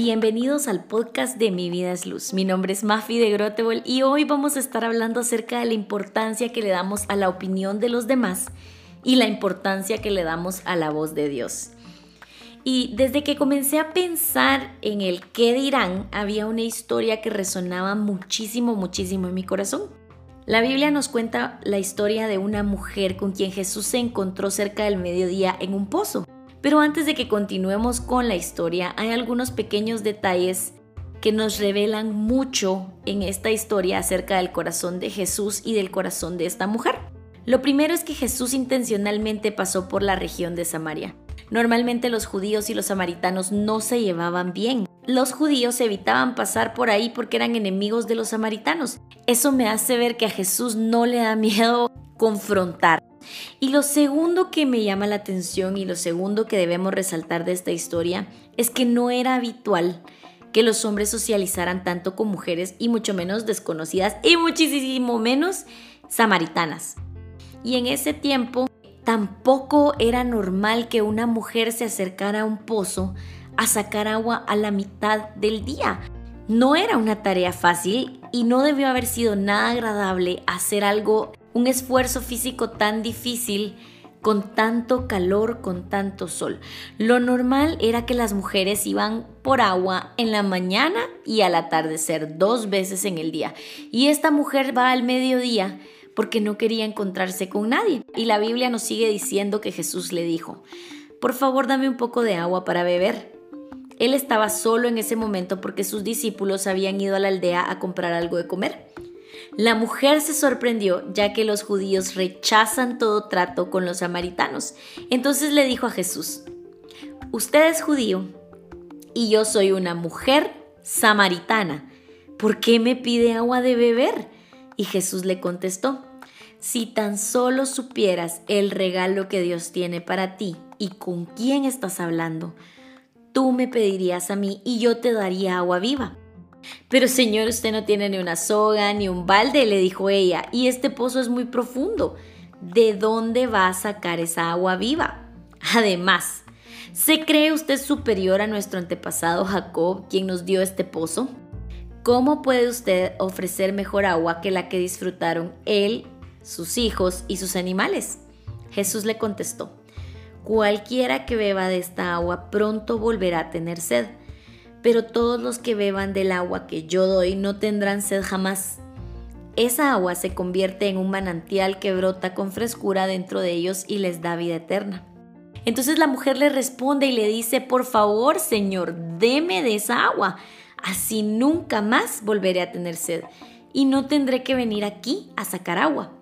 Bienvenidos al podcast de Mi Vida es Luz. Mi nombre es Mafi de Grotebol y hoy vamos a estar hablando acerca de la importancia que le damos a la opinión de los demás y la importancia que le damos a la voz de Dios. Y desde que comencé a pensar en el qué dirán, había una historia que resonaba muchísimo, muchísimo en mi corazón. La Biblia nos cuenta la historia de una mujer con quien Jesús se encontró cerca del mediodía en un pozo. Pero antes de que continuemos con la historia, hay algunos pequeños detalles que nos revelan mucho en esta historia acerca del corazón de Jesús y del corazón de esta mujer. Lo primero es que Jesús intencionalmente pasó por la región de Samaria. Normalmente los judíos y los samaritanos no se llevaban bien. Los judíos evitaban pasar por ahí porque eran enemigos de los samaritanos. Eso me hace ver que a Jesús no le da miedo confrontar. Y lo segundo que me llama la atención y lo segundo que debemos resaltar de esta historia es que no era habitual que los hombres socializaran tanto con mujeres y mucho menos desconocidas y muchísimo menos samaritanas. Y en ese tiempo tampoco era normal que una mujer se acercara a un pozo a sacar agua a la mitad del día. No era una tarea fácil y no debió haber sido nada agradable hacer algo un esfuerzo físico tan difícil con tanto calor, con tanto sol. Lo normal era que las mujeres iban por agua en la mañana y al atardecer, dos veces en el día. Y esta mujer va al mediodía porque no quería encontrarse con nadie. Y la Biblia nos sigue diciendo que Jesús le dijo, por favor dame un poco de agua para beber. Él estaba solo en ese momento porque sus discípulos habían ido a la aldea a comprar algo de comer. La mujer se sorprendió ya que los judíos rechazan todo trato con los samaritanos. Entonces le dijo a Jesús, usted es judío y yo soy una mujer samaritana. ¿Por qué me pide agua de beber? Y Jesús le contestó, si tan solo supieras el regalo que Dios tiene para ti y con quién estás hablando, tú me pedirías a mí y yo te daría agua viva. Pero señor, usted no tiene ni una soga ni un balde, le dijo ella, y este pozo es muy profundo. ¿De dónde va a sacar esa agua viva? Además, ¿se cree usted superior a nuestro antepasado Jacob, quien nos dio este pozo? ¿Cómo puede usted ofrecer mejor agua que la que disfrutaron él, sus hijos y sus animales? Jesús le contestó, cualquiera que beba de esta agua pronto volverá a tener sed pero todos los que beban del agua que yo doy no tendrán sed jamás. Esa agua se convierte en un manantial que brota con frescura dentro de ellos y les da vida eterna. Entonces la mujer le responde y le dice, por favor, Señor, deme de esa agua, así nunca más volveré a tener sed y no tendré que venir aquí a sacar agua.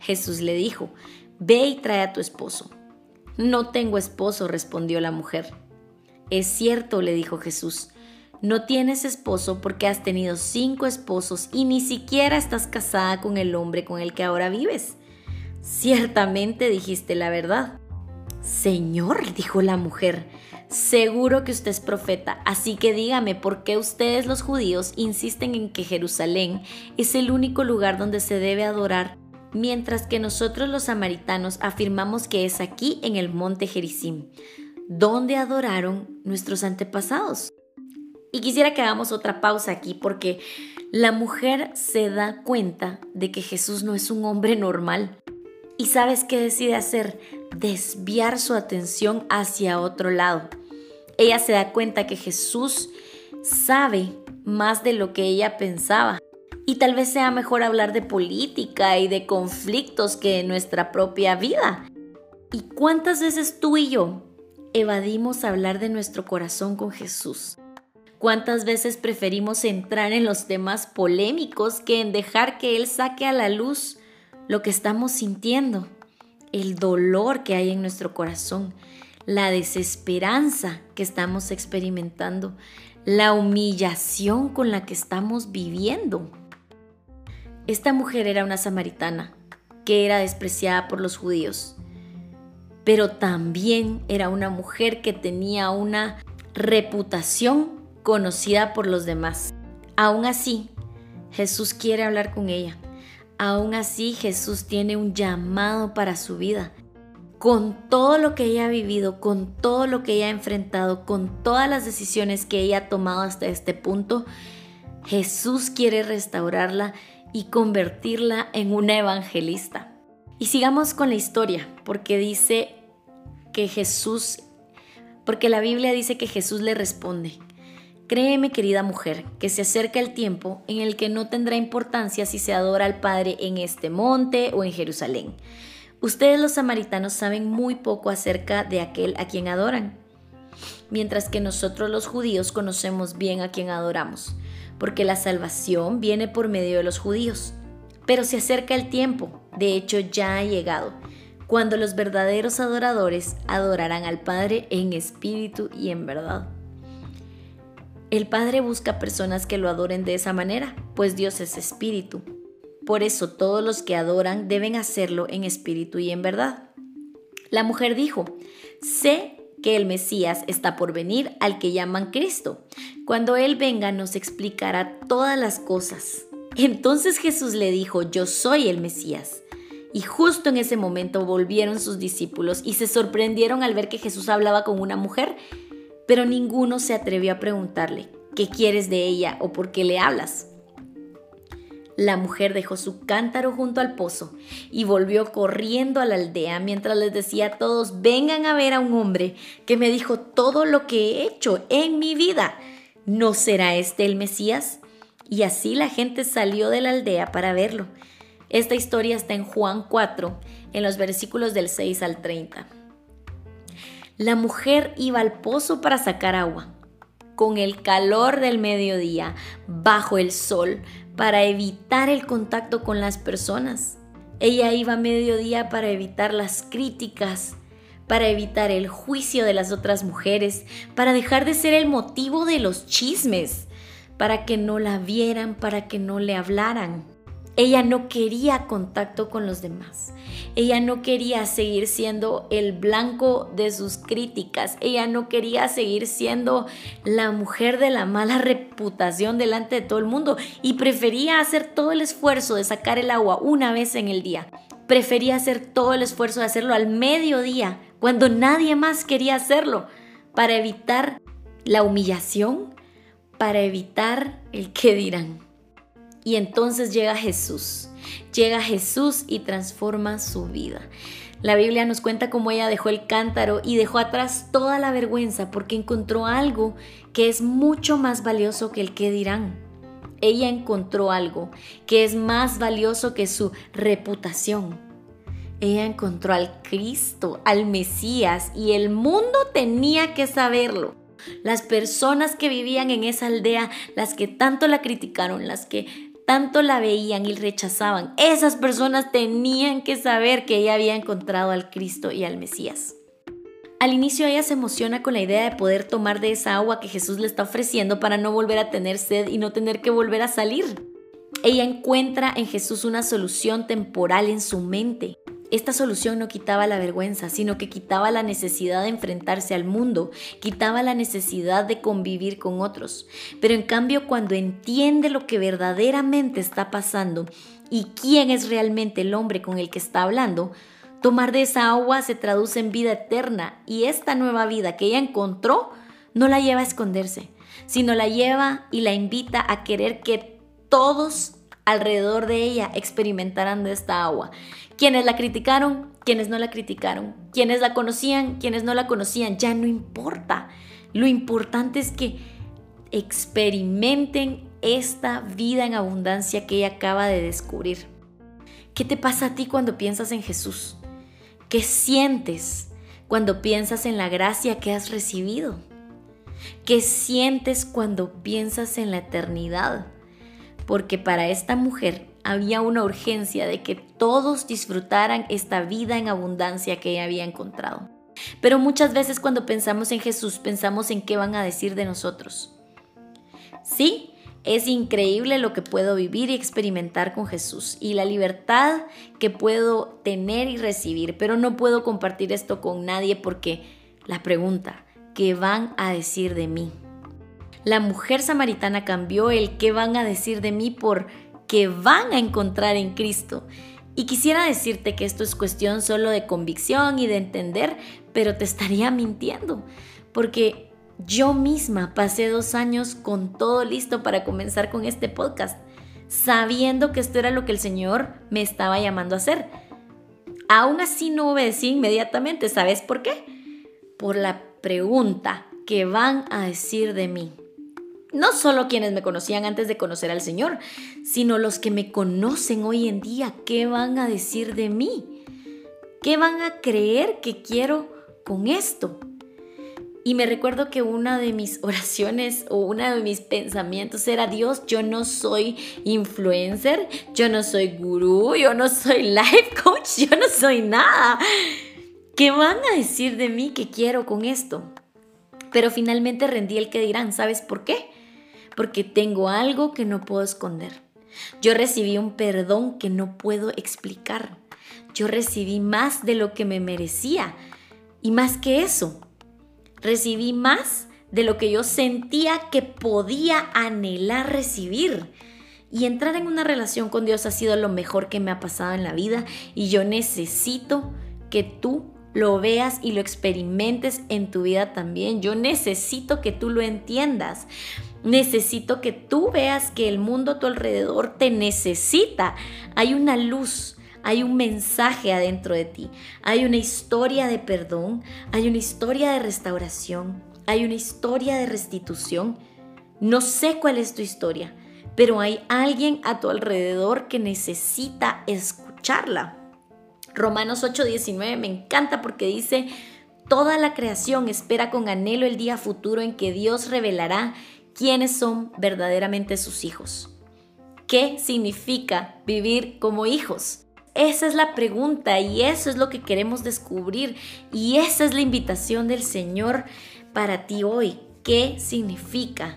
Jesús le dijo, ve y trae a tu esposo. No tengo esposo, respondió la mujer. Es cierto, le dijo Jesús, no tienes esposo porque has tenido cinco esposos y ni siquiera estás casada con el hombre con el que ahora vives. Ciertamente dijiste la verdad. Señor, dijo la mujer, seguro que usted es profeta, así que dígame por qué ustedes los judíos insisten en que Jerusalén es el único lugar donde se debe adorar, mientras que nosotros los samaritanos afirmamos que es aquí en el monte Gerizim, donde adoraron nuestros antepasados. Y quisiera que hagamos otra pausa aquí porque la mujer se da cuenta de que Jesús no es un hombre normal. ¿Y sabes qué decide hacer? Desviar su atención hacia otro lado. Ella se da cuenta que Jesús sabe más de lo que ella pensaba. Y tal vez sea mejor hablar de política y de conflictos que de nuestra propia vida. ¿Y cuántas veces tú y yo evadimos hablar de nuestro corazón con Jesús? ¿Cuántas veces preferimos entrar en los temas polémicos que en dejar que Él saque a la luz lo que estamos sintiendo, el dolor que hay en nuestro corazón, la desesperanza que estamos experimentando, la humillación con la que estamos viviendo? Esta mujer era una samaritana que era despreciada por los judíos, pero también era una mujer que tenía una reputación conocida por los demás. Aún así, Jesús quiere hablar con ella. Aún así, Jesús tiene un llamado para su vida. con todo lo que ella ha vivido, con todo lo que ella ha enfrentado, con todas las decisiones que ella ha tomado hasta este punto, Jesús quiere restaurarla y convertirla en una evangelista. Y sigamos con la historia, porque dice que Jesús, porque la Biblia dice que Jesús le responde, Créeme, querida mujer, que se acerca el tiempo en el que no tendrá importancia si se adora al Padre en este monte o en Jerusalén. Ustedes los samaritanos saben muy poco acerca de aquel a quien adoran, mientras que nosotros los judíos conocemos bien a quien adoramos, porque la salvación viene por medio de los judíos. Pero se acerca el tiempo, de hecho ya ha llegado, cuando los verdaderos adoradores adorarán al Padre en espíritu y en verdad. El Padre busca personas que lo adoren de esa manera, pues Dios es espíritu. Por eso todos los que adoran deben hacerlo en espíritu y en verdad. La mujer dijo, sé que el Mesías está por venir al que llaman Cristo. Cuando Él venga nos explicará todas las cosas. Entonces Jesús le dijo, yo soy el Mesías. Y justo en ese momento volvieron sus discípulos y se sorprendieron al ver que Jesús hablaba con una mujer pero ninguno se atrevió a preguntarle, ¿qué quieres de ella o por qué le hablas? La mujer dejó su cántaro junto al pozo y volvió corriendo a la aldea mientras les decía a todos, vengan a ver a un hombre que me dijo todo lo que he hecho en mi vida. ¿No será este el Mesías? Y así la gente salió de la aldea para verlo. Esta historia está en Juan 4, en los versículos del 6 al 30. La mujer iba al pozo para sacar agua, con el calor del mediodía, bajo el sol, para evitar el contacto con las personas. Ella iba a mediodía para evitar las críticas, para evitar el juicio de las otras mujeres, para dejar de ser el motivo de los chismes, para que no la vieran, para que no le hablaran. Ella no quería contacto con los demás. Ella no quería seguir siendo el blanco de sus críticas. Ella no quería seguir siendo la mujer de la mala reputación delante de todo el mundo y prefería hacer todo el esfuerzo de sacar el agua una vez en el día. Prefería hacer todo el esfuerzo de hacerlo al mediodía, cuando nadie más quería hacerlo, para evitar la humillación, para evitar el que dirán. Y entonces llega Jesús. Llega Jesús y transforma su vida. La Biblia nos cuenta cómo ella dejó el cántaro y dejó atrás toda la vergüenza porque encontró algo que es mucho más valioso que el que dirán. Ella encontró algo que es más valioso que su reputación. Ella encontró al Cristo, al Mesías, y el mundo tenía que saberlo. Las personas que vivían en esa aldea, las que tanto la criticaron, las que tanto la veían y rechazaban, esas personas tenían que saber que ella había encontrado al Cristo y al Mesías. Al inicio ella se emociona con la idea de poder tomar de esa agua que Jesús le está ofreciendo para no volver a tener sed y no tener que volver a salir. Ella encuentra en Jesús una solución temporal en su mente. Esta solución no quitaba la vergüenza, sino que quitaba la necesidad de enfrentarse al mundo, quitaba la necesidad de convivir con otros. Pero en cambio, cuando entiende lo que verdaderamente está pasando y quién es realmente el hombre con el que está hablando, tomar de esa agua se traduce en vida eterna y esta nueva vida que ella encontró no la lleva a esconderse, sino la lleva y la invita a querer que todos alrededor de ella experimentaran de esta agua. Quienes la criticaron, quienes no la criticaron, quienes la conocían, quienes no la conocían, ya no importa. Lo importante es que experimenten esta vida en abundancia que ella acaba de descubrir. ¿Qué te pasa a ti cuando piensas en Jesús? ¿Qué sientes cuando piensas en la gracia que has recibido? ¿Qué sientes cuando piensas en la eternidad? Porque para esta mujer había una urgencia de que todos disfrutaran esta vida en abundancia que ella había encontrado. Pero muchas veces cuando pensamos en Jesús pensamos en qué van a decir de nosotros. Sí, es increíble lo que puedo vivir y experimentar con Jesús y la libertad que puedo tener y recibir, pero no puedo compartir esto con nadie porque la pregunta, ¿qué van a decir de mí? La mujer samaritana cambió el qué van a decir de mí por qué van a encontrar en Cristo. Y quisiera decirte que esto es cuestión solo de convicción y de entender, pero te estaría mintiendo, porque yo misma pasé dos años con todo listo para comenzar con este podcast, sabiendo que esto era lo que el Señor me estaba llamando a hacer. Aún así no obedecí inmediatamente, ¿sabes por qué? Por la pregunta que van a decir de mí. No solo quienes me conocían antes de conocer al Señor, sino los que me conocen hoy en día, ¿qué van a decir de mí? ¿Qué van a creer que quiero con esto? Y me recuerdo que una de mis oraciones o uno de mis pensamientos era, Dios, yo no soy influencer, yo no soy gurú, yo no soy life coach, yo no soy nada. ¿Qué van a decir de mí que quiero con esto? Pero finalmente rendí el que dirán, ¿sabes por qué? Porque tengo algo que no puedo esconder. Yo recibí un perdón que no puedo explicar. Yo recibí más de lo que me merecía. Y más que eso, recibí más de lo que yo sentía que podía anhelar recibir. Y entrar en una relación con Dios ha sido lo mejor que me ha pasado en la vida y yo necesito que tú lo veas y lo experimentes en tu vida también. Yo necesito que tú lo entiendas. Necesito que tú veas que el mundo a tu alrededor te necesita. Hay una luz, hay un mensaje adentro de ti, hay una historia de perdón, hay una historia de restauración, hay una historia de restitución. No sé cuál es tu historia, pero hay alguien a tu alrededor que necesita escucharla. Romanos 8:19 me encanta porque dice, toda la creación espera con anhelo el día futuro en que Dios revelará quiénes son verdaderamente sus hijos. ¿Qué significa vivir como hijos? Esa es la pregunta y eso es lo que queremos descubrir y esa es la invitación del Señor para ti hoy. ¿Qué significa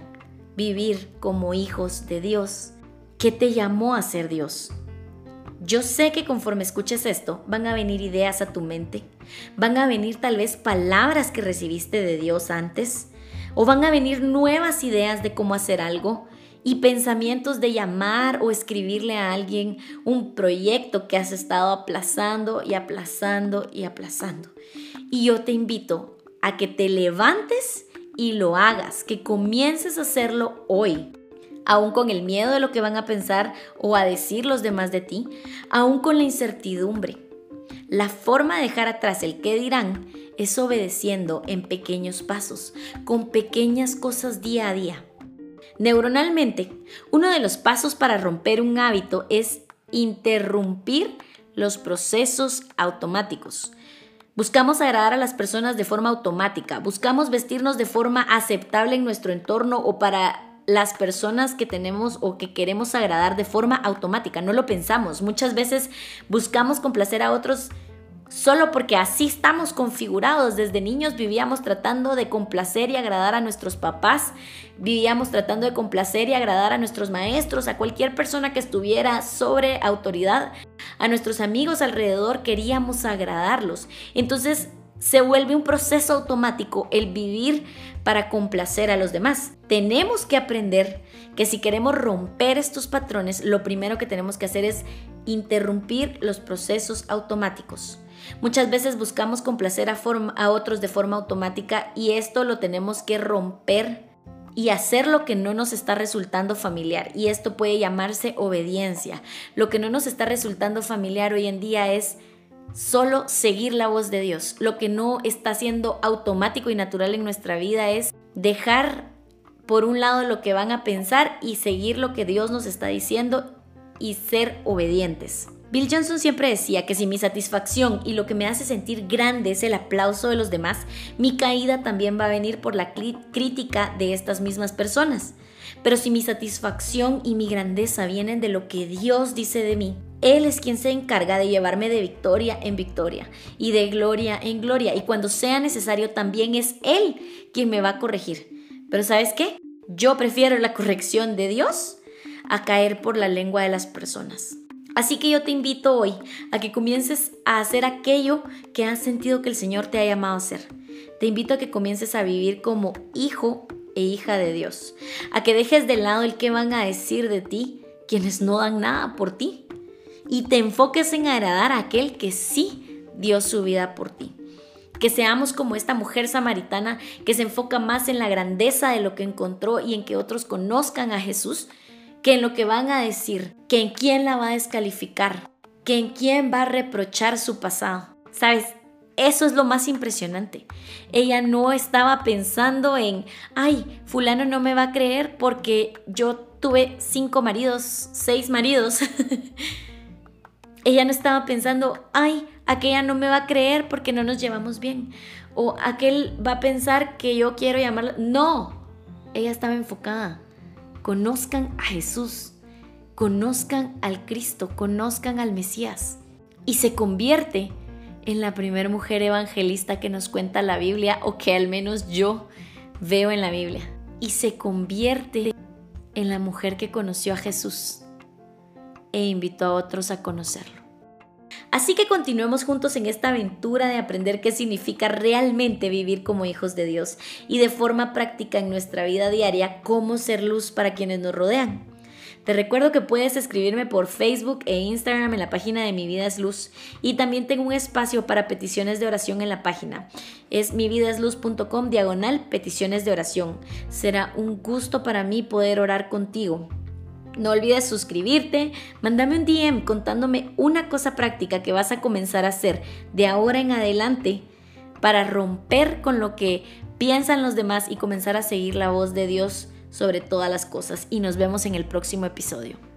vivir como hijos de Dios? ¿Qué te llamó a ser Dios? Yo sé que conforme escuches esto, van a venir ideas a tu mente, van a venir tal vez palabras que recibiste de Dios antes, o van a venir nuevas ideas de cómo hacer algo y pensamientos de llamar o escribirle a alguien un proyecto que has estado aplazando y aplazando y aplazando. Y yo te invito a que te levantes y lo hagas, que comiences a hacerlo hoy, aún con el miedo de lo que van a pensar o a decir los demás de ti, aún con la incertidumbre. La forma de dejar atrás el qué dirán es obedeciendo en pequeños pasos, con pequeñas cosas día a día. Neuronalmente, uno de los pasos para romper un hábito es interrumpir los procesos automáticos. Buscamos agradar a las personas de forma automática, buscamos vestirnos de forma aceptable en nuestro entorno o para las personas que tenemos o que queremos agradar de forma automática, no lo pensamos. Muchas veces buscamos complacer a otros solo porque así estamos configurados. Desde niños vivíamos tratando de complacer y agradar a nuestros papás, vivíamos tratando de complacer y agradar a nuestros maestros, a cualquier persona que estuviera sobre autoridad, a nuestros amigos alrededor queríamos agradarlos. Entonces se vuelve un proceso automático el vivir para complacer a los demás. Tenemos que aprender que si queremos romper estos patrones, lo primero que tenemos que hacer es interrumpir los procesos automáticos. Muchas veces buscamos complacer a, otros de forma automática y esto lo tenemos que romper y hacer lo que no nos está resultando familiar. Y esto puede llamarse obediencia. Lo que no nos está resultando familiar hoy en día es solo seguir la voz de Dios. Lo que no está siendo automático y natural en nuestra vida es dejar por un lado lo que van a pensar y seguir lo que Dios nos está diciendo y ser obedientes. Bill Johnson siempre decía que si mi satisfacción y lo que me hace sentir grande es el aplauso de los demás, mi caída también va a venir por la crítica de estas mismas personas. Pero si mi satisfacción y mi grandeza vienen de lo que Dios dice de mí, Él es quien se encarga de llevarme de victoria en victoria y de gloria en gloria. Y cuando sea necesario, también es Él quien me va a corregir. Pero ¿sabes qué? Yo prefiero la corrección de Dios a caer por la lengua de las personas. Así que yo te invito hoy a que comiences a hacer aquello que has sentido que el Señor te ha llamado a hacer. Te invito a que comiences a vivir como hijo e hija de Dios. A que dejes de lado el que van a decir de ti quienes no dan nada por ti. Y te enfoques en agradar a aquel que sí dio su vida por ti. Que seamos como esta mujer samaritana que se enfoca más en la grandeza de lo que encontró y en que otros conozcan a Jesús que en lo que van a decir, que en quién la va a descalificar, que en quién va a reprochar su pasado. ¿Sabes? Eso es lo más impresionante. Ella no estaba pensando en, ay, fulano no me va a creer porque yo tuve cinco maridos, seis maridos. Ella no estaba pensando, ay, aquella no me va a creer porque no nos llevamos bien. O aquel va a pensar que yo quiero llamarla. No, ella estaba enfocada. Conozcan a Jesús, conozcan al Cristo, conozcan al Mesías. Y se convierte en la primera mujer evangelista que nos cuenta la Biblia o que al menos yo veo en la Biblia. Y se convierte en la mujer que conoció a Jesús e invitó a otros a conocerlo. Así que continuemos juntos en esta aventura de aprender qué significa realmente vivir como hijos de Dios y de forma práctica en nuestra vida diaria cómo ser luz para quienes nos rodean. Te recuerdo que puedes escribirme por Facebook e Instagram en la página de Mi Vida es Luz y también tengo un espacio para peticiones de oración en la página. Es mividasluz.com diagonal peticiones de oración. Será un gusto para mí poder orar contigo. No olvides suscribirte, mándame un DM contándome una cosa práctica que vas a comenzar a hacer de ahora en adelante para romper con lo que piensan los demás y comenzar a seguir la voz de Dios sobre todas las cosas y nos vemos en el próximo episodio.